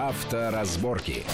Авторазборки.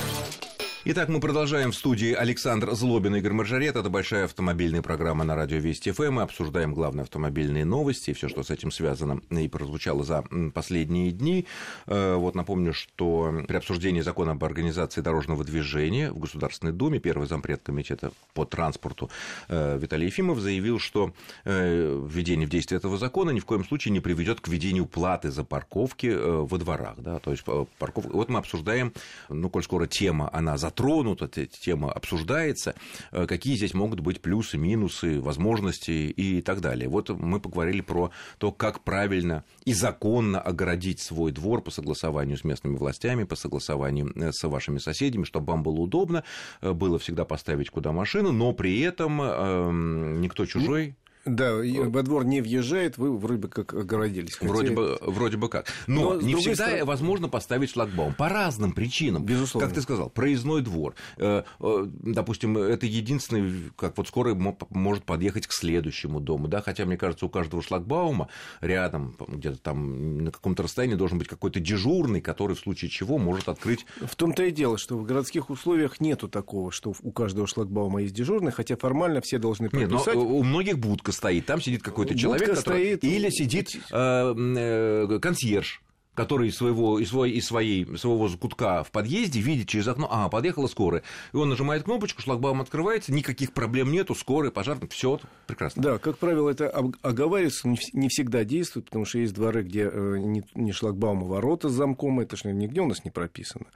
Итак, мы продолжаем в студии Александр Злобин и Игорь Маржарет. Это большая автомобильная программа на радио Вести ФМ. Мы обсуждаем главные автомобильные новости, все, что с этим связано и прозвучало за последние дни. Э, вот напомню, что при обсуждении закона об организации дорожного движения в Государственной Думе первый зампред комитета по транспорту э, Виталий Ефимов заявил, что э, введение в действие этого закона ни в коем случае не приведет к введению платы за парковки во дворах. Да? То есть парковка... Вот мы обсуждаем, ну, коль скоро тема, она за затронута, эта тема обсуждается, э, какие здесь могут быть плюсы, минусы, возможности и так далее. Вот мы поговорили про то, как правильно и законно огородить свой двор по согласованию с местными властями, по согласованию э, с вашими соседями, чтобы вам было удобно, э, было всегда поставить куда машину, но при этом эм, никто чужой да, во двор не въезжает, вы вроде бы как огородились. Хотя... Вроде, бы, вроде бы как. Но, Но не всегда стороны... возможно поставить шлагбаум. По разным причинам. Безусловно. Как ты сказал, проездной двор. Э, э, допустим, это единственный, как вот скоро может подъехать к следующему дому. Да? Хотя, мне кажется, у каждого шлагбаума рядом, где-то там на каком-то расстоянии должен быть какой-то дежурный, который в случае чего может открыть... В том-то и дело, что в городских условиях нету такого, что у каждого шлагбаума есть дежурный, хотя формально все должны прописать... Нет, но у многих будка стоит, там сидит какой-то человек, который... стоит... или сидит э, э, консьерж, который из своего, из своей, из своей, своего закутка в подъезде видит через окно, а, подъехала скорая. И он нажимает кнопочку, шлагбаум открывается, никаких проблем нету, скорая, пожарный, все прекрасно. Да, как правило, это оговаривается, не всегда действует, потому что есть дворы, где э, не шлагбаум, а ворота с замком, это же нигде у нас не прописано.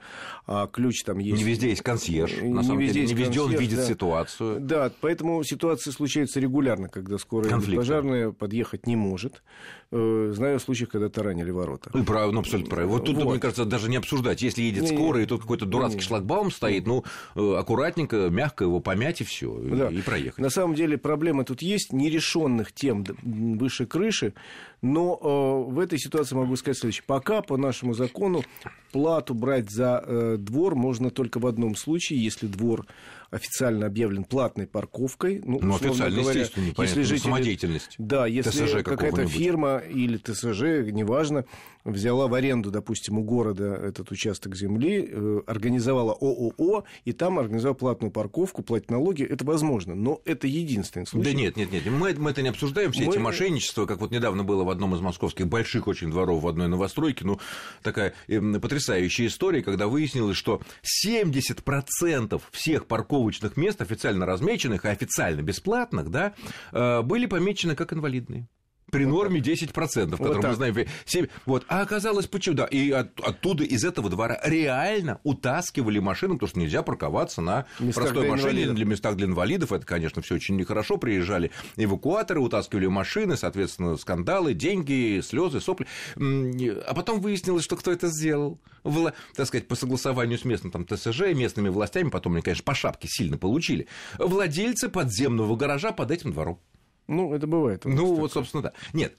А ключ там есть... Не везде есть консьерж, на не самом везде деле, не везде консьерж, он видит да. ситуацию. Да, поэтому ситуации случаются регулярно, когда скорая или пожарная подъехать не может. Э, знаю случаи, когда таранили ворота. Ну, абсолютно правильно. Вот тут, вот. мне кажется, даже не обсуждать. Если едет не, скорая, и тут какой-то дурацкий не, шлагбаум стоит, ну, э, аккуратненько, мягко его помять и все, да. и проехать. На самом деле проблемы тут есть, нерешенных тем выше крыши, но э, в этой ситуации могу сказать следующее. Пока по нашему закону плату брать за э, двор можно только в одном случае, если двор официально объявлен платной парковкой. Ну, ну официально, говоря, естественно, непонятно. Если жители, самодеятельность. Да, если какая-то фирма или ТСЖ, неважно, взяла в аренду, допустим, у города этот участок земли, э, организовала ООО, и там организовала платную парковку, платить налоги, это возможно. Но это единственный случай. Да нет, нет, нет, мы, мы это не обсуждаем, все мы... эти мошенничества, как вот недавно было в одном из московских больших очень дворов в одной новостройке, ну, такая э, потрясающая история, когда выяснилось, что 70% всех парковок парковочных мест, официально размеченных и официально бесплатных, да, э, были помечены как инвалидные при норме 10%, которую вот мы знаем. 7, вот. А оказалось, почему? Да, и от, оттуда, из этого двора реально утаскивали машину, потому что нельзя парковаться на местах простой для машине инвалидов. для местах для инвалидов. Это, конечно, все очень нехорошо. Приезжали эвакуаторы, утаскивали машины, соответственно, скандалы, деньги, слезы, сопли. А потом выяснилось, что кто это сделал. В, так сказать, по согласованию с местным там, ТСЖ, местными властями, потом они, конечно, по шапке сильно получили. Владельцы подземного гаража под этим двором. Ну, это бывает. Ну, вот, собственно, да. Нет,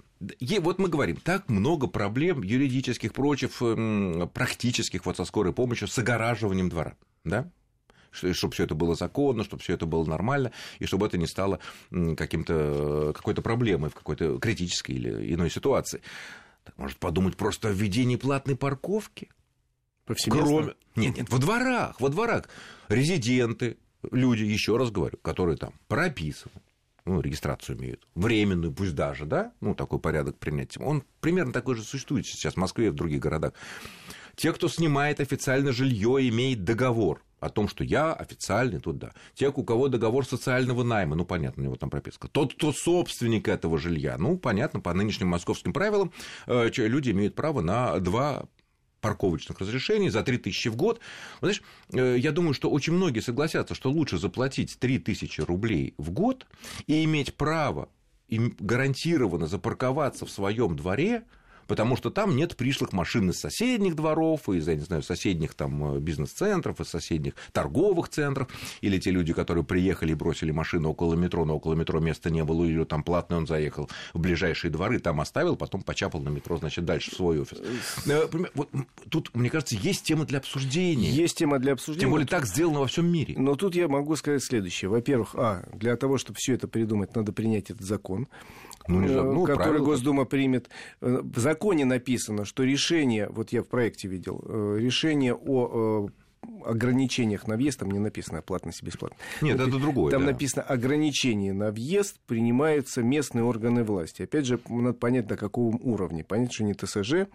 вот мы говорим, так много проблем юридических, прочих, практических, вот со скорой помощью, с огораживанием двора, да? чтобы все это было законно, чтобы все это было нормально, и чтобы это не стало каким-то, какой-то проблемой в какой-то критической или иной ситуации. Так, может подумать просто о введении платной парковки? Повсеместно? Кроме... Нет, нет, во дворах, во дворах. Резиденты, люди, еще раз говорю, которые там прописаны, ну, регистрацию имеют, временную, пусть даже, да, ну, такой порядок принятия, он примерно такой же существует сейчас в Москве и в других городах. Те, кто снимает официально жилье, имеет договор о том, что я официальный тут, да. Те, у кого договор социального найма, ну, понятно, у него там прописка. Тот, кто собственник этого жилья, ну, понятно, по нынешним московским правилам э, люди имеют право на два парковочных разрешений за 3 тысячи в год. Знаешь, э, я думаю, что очень многие согласятся, что лучше заплатить 3 тысячи рублей в год и иметь право гарантированно запарковаться в своем дворе – потому что там нет пришлых машин из соседних дворов, из, я не знаю, соседних там э, бизнес-центров, из соседних торговых центров, или те люди, которые приехали и бросили машину около метро, но около метро места не было, или там платный он заехал в ближайшие дворы, там оставил, потом почапал на метро, значит, дальше в свой офис. Э, вот тут, мне кажется, есть тема для обсуждения. Есть тема для обсуждения. Тем более так сделано во всем мире. Но тут я могу сказать следующее. Во-первых, а, для того, чтобы все это придумать, надо принять этот закон, ну, не, ну, который правило. Госдума примет. Закон законе написано, что решение, вот я в проекте видел, э, решение о э, ограничениях на въезд, там не написано платность и бесплатность. Нет, это другое. Там да. написано ограничение на въезд принимаются местные органы власти. Опять же, надо понять, на каком уровне. Понятно, что не ТСЖ.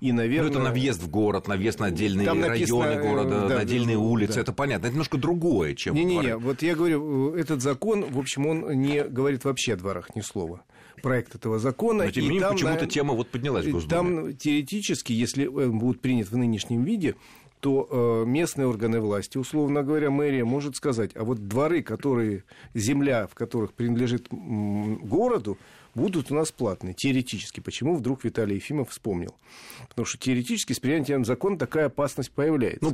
И, наверное... Ну, это на въезд в город, на въезд на отдельные Там районы написано, города, да, на отдельные да, улицы. да. Это понятно. Это немножко другое, чем Не-не-не, вот я говорю, э, этот закон, в общем, он не говорит вообще о дворах ни слова. Проект этого закона. Но тем не менее, почему-то на- тема вот поднялась в Госдуме. Там теоретически, если он будет принят в нынешнем виде, то э, местные органы власти, условно говоря, мэрия может сказать, а вот дворы, которые, земля, в которых принадлежит м, городу, будут у нас платные, теоретически. Почему вдруг Виталий Ефимов вспомнил? Потому что теоретически с принятием закона такая опасность появляется. Ну,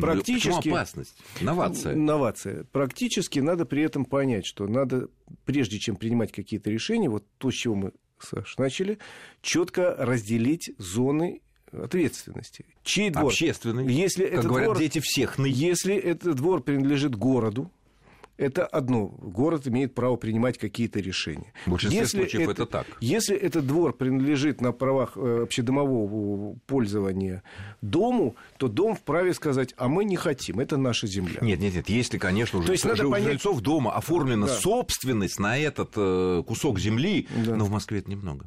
Практически- Почему опасность? Новация. Новация. Практически надо при этом понять, что надо, прежде чем принимать какие-то решения, вот то, с чего мы, Саш, начали, четко разделить зоны ответственности. Чей двор? Общественный. Если как этот говорят двор, дети всех ны- если этот двор принадлежит городу, это одно. Город имеет право принимать какие-то решения. В большинстве случаев это так. Если этот двор принадлежит на правах э, общедомового пользования дому, то дом вправе сказать, а мы не хотим, это наша земля. Нет, нет, нет. Если, конечно, уже То есть надо у понять- жильцов дома оформлена Да. собственность на этот э, кусок земли, Да. но в Москве это немного.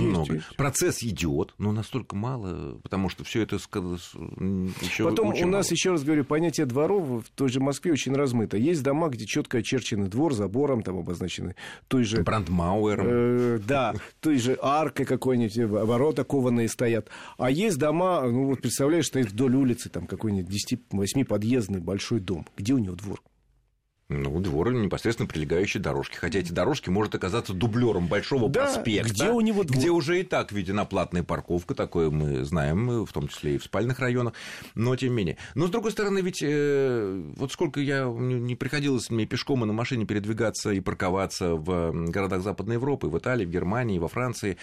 Немного. есть. Процесс идет, но настолько мало, потому что все это еще Потом у нас, мало. еще раз говорю, понятие дворов в той же Москве очень размыто. Есть дома, где четко очерченный двор, забором там обозначены, той же... Брандмауэром. э, да, той же аркой какой-нибудь, э, ворота кованые стоят. А есть дома, ну вот представляешь, стоит вдоль улицы там какой-нибудь 10-8 подъездный большой дом. Где у него двор? Ну, двор непосредственно прилегающей дорожки. Хотя эти дорожки может оказаться дублером большого Да, проспекта. где у него двор? Где уже и так введена платная парковка, такое мы знаем, в том числе и в спальных районах, но тем не менее. Но, с другой стороны, ведь э, вот сколько я не приходилось мне пешком и на машине передвигаться и парковаться в городах Западной Европы, в Италии, в Германии, во Франции,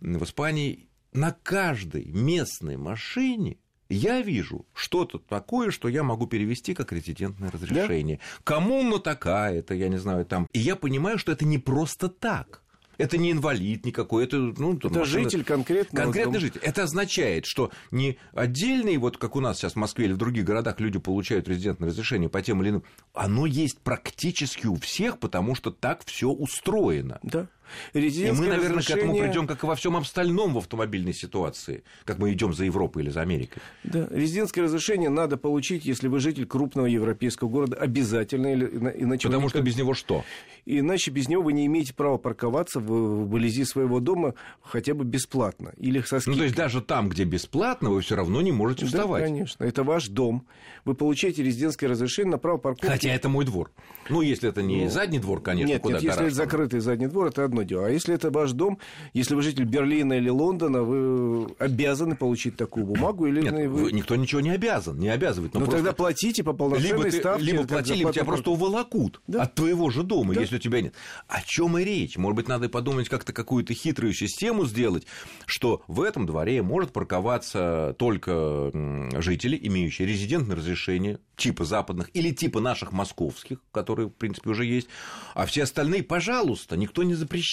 в Испании, на каждой местной машине я вижу что-то такое, что я могу перевести как резидентное разрешение. Коммуна такая-то, я не знаю, там. И я понимаю, что это не просто так. Это не инвалид никакой, это, ну, там Это машина- житель конкретного Конкретный дома. житель. Это означает, что не отдельные, вот как у нас сейчас в Москве или в других городах люди получают резидентное разрешение по тем или иным, оно есть практически у всех, потому что так все устроено. Да. И мы, наверное, к этому разрешение- придем, как и во всем остальном в автомобильной ситуации, как мы идем за Европой или за Америкой. Да, резидентское разрешение надо получить, если вы житель крупного европейского города, обязательно, или- ина- иначе, Потому что никак- без него что? иначе без него вы не имеете права парковаться в, вблизи своего дома хотя бы бесплатно или со Ну, скидкой. то есть даже там, где бесплатно, вы все равно не можете Да, вставать. конечно, это ваш дом. Вы получаете резидентское разрешение на право парковки. Хотя это мой двор. Ну, если это не задний двор, конечно, нет, куда нет, если это закрытый задний двор, это одно дело. А если это ваш дом, если вы житель Берлина или Лондона, вы обязаны получить такую бумагу или Нет, вы... никто ничего не обязан, не обязывает. но Ну просто- тогда платите по полноценной либо, ты, ставке. либо плати, либо тебя просто уволокут Да. от твоего же дома, Да. если у тебя нет. О чем и речь? Может быть, надо подумать как-то какую-то хитрую систему сделать, что в этом дворе может парковаться только жители, имеющие резидентное разрешение типа западных или типа наших московских, которые, в принципе, уже есть, а все остальные, пожалуйста, никто не запрещает.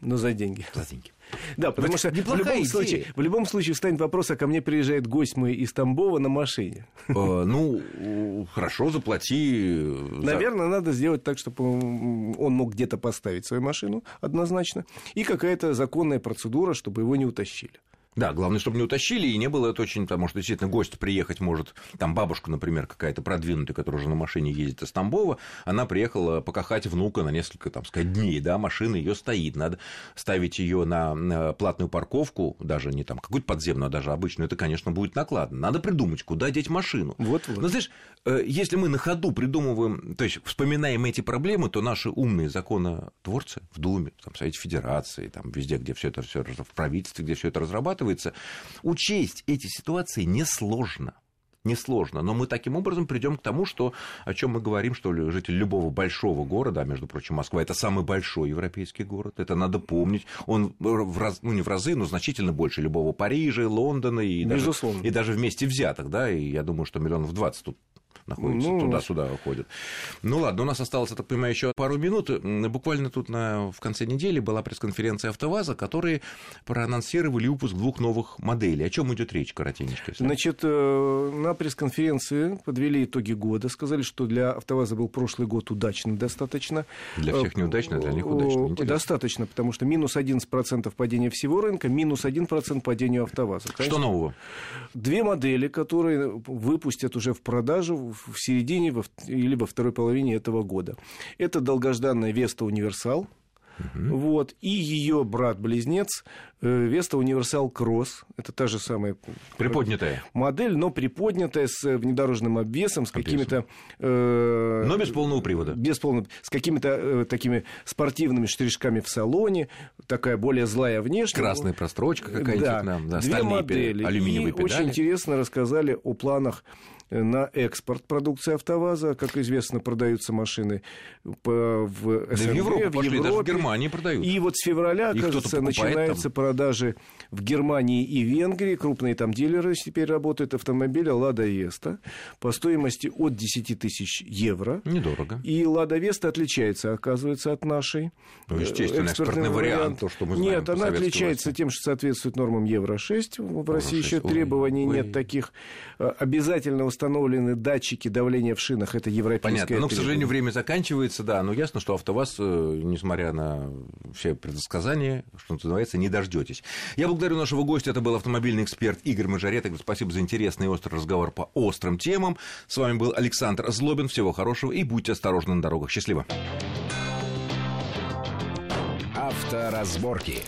Но за деньги. За деньги. Да, потому что в любом, идея. случае, в любом случае встанет вопрос, а ко мне приезжает гость мой из Тамбова на машине. Э, Ну, хорошо, заплати. э, Наверное, надо сделать так, чтобы он мог где-то поставить свою машину однозначно, и какая-то законная процедура, чтобы его не утащили. Да, главное, чтобы не утащили, и не было это очень, потому что действительно гость приехать может, там бабушка, например, какая-то продвинутая, которая уже на машине ездит из Тамбова, она приехала покахать внука на несколько, там, сказать, дней, да, машина ее стоит, надо ставить ее на платную парковку, даже не там какую-то подземную, а даже обычную, это, конечно, будет накладно. Надо придумать, куда деть машину. Вот, вот. Но знаешь, э, если мы на ходу придумываем, то есть вспоминаем эти проблемы, то наши умные законотворцы в Думе, там, в Совете Федерации, там, везде, где все это все в правительстве, где все это разрабатывается, учесть эти ситуации несложно. Несложно, но мы таким образом придем к тому, что, о чем мы говорим, что житель любого большого города, а между прочим, Москва это самый большой европейский город, это надо помнить, он в раз, ну не в разы, но значительно больше любого Парижа, Лондона и даже, Безусловно. и даже вместе взятых, да, и я думаю, что миллионов 20 тут находится, ну, туда-сюда ходят. Ну ладно, у нас осталось, я так понимаю, еще пару минут. Буквально тут на, в конце недели была пресс-конференция АвтоВАЗа, которые проанонсировали выпуск двух новых моделей. О чем идет речь, коротенечко? Значит, э, на пресс-конференции подвели итоги года, сказали, что для АвтоВАЗа был прошлый год удачным достаточно. Для всех неудачно, для них удачно. Интересно. Достаточно, потому что минус 11% падения всего рынка, минус 1% падению АвтоВАЗа. Конечно, что нового? Две модели, которые выпустят уже в продажу в середине или во второй половине этого года. Это долгожданная Веста Универсал, Угу. Вот. И ее брат-близнец Веста Универсал Кросс. Это та же самая приподнятая модель, но приподнятая с внедорожным обвесом, с какими-то... Э, но без полного привода. Без полного... С какими-то э, такими спортивными штришками в салоне. Такая более злая внешность. Красная прострочка какая-нибудь да. нам. Да, Две модели. Алюминиевые и педали. очень интересно рассказали о планах на экспорт продукции АвтоВАЗа. Как известно, продаются машины в СНГ, да в Европу, в, пошли, Европе. даже в Германии продают. И вот с февраля, Их кажется, начинаются там. продажи в Германии и Венгрии. Крупные там дилеры теперь работают автомобиля «Лада Веста» по стоимости от 10 тысяч евро. Недорого. И «Лада Веста» отличается, оказывается, от нашей. Ну, естественно, экспортный, экспортный вариант, то, что мы знаем Нет, она отличается власти. тем, что соответствует нормам Евро-6. В России еще требований ой, нет таких. Э, обязательно установлены датчики давления в шинах. Это европейская Понятно. Но, к сожалению, время заканчивается, да. Но ясно, что АвтоВАЗ, э, несмотря на все предсказания, что называется, не дождетесь. Я благодарю нашего гостя. Это был автомобильный эксперт Игорь Мажорет. Спасибо за интересный и острый разговор по острым темам. С вами был Александр Злобин. Всего хорошего и будьте осторожны на дорогах. Счастливо. Авторазборки.